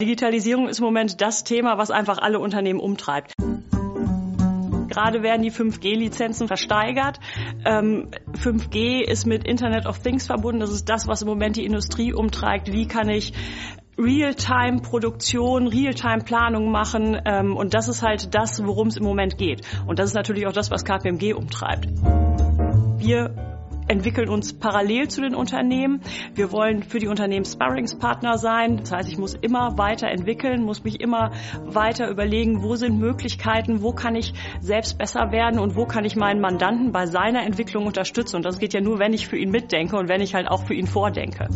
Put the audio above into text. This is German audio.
Digitalisierung ist im Moment das Thema, was einfach alle Unternehmen umtreibt. Gerade werden die 5G-Lizenzen versteigert. Ähm, 5G ist mit Internet of Things verbunden. Das ist das, was im Moment die Industrie umtreibt. Wie kann ich Realtime-Produktion, Realtime-Planung machen. Ähm, und das ist halt das, worum es im Moment geht. Und das ist natürlich auch das, was KPMG umtreibt. Wir entwickeln uns parallel zu den Unternehmen. Wir wollen für die Unternehmen Sparringspartner sein. Das heißt, ich muss immer weiter entwickeln, muss mich immer weiter überlegen, wo sind Möglichkeiten, wo kann ich selbst besser werden und wo kann ich meinen Mandanten bei seiner Entwicklung unterstützen. Und das geht ja nur, wenn ich für ihn mitdenke und wenn ich halt auch für ihn vordenke.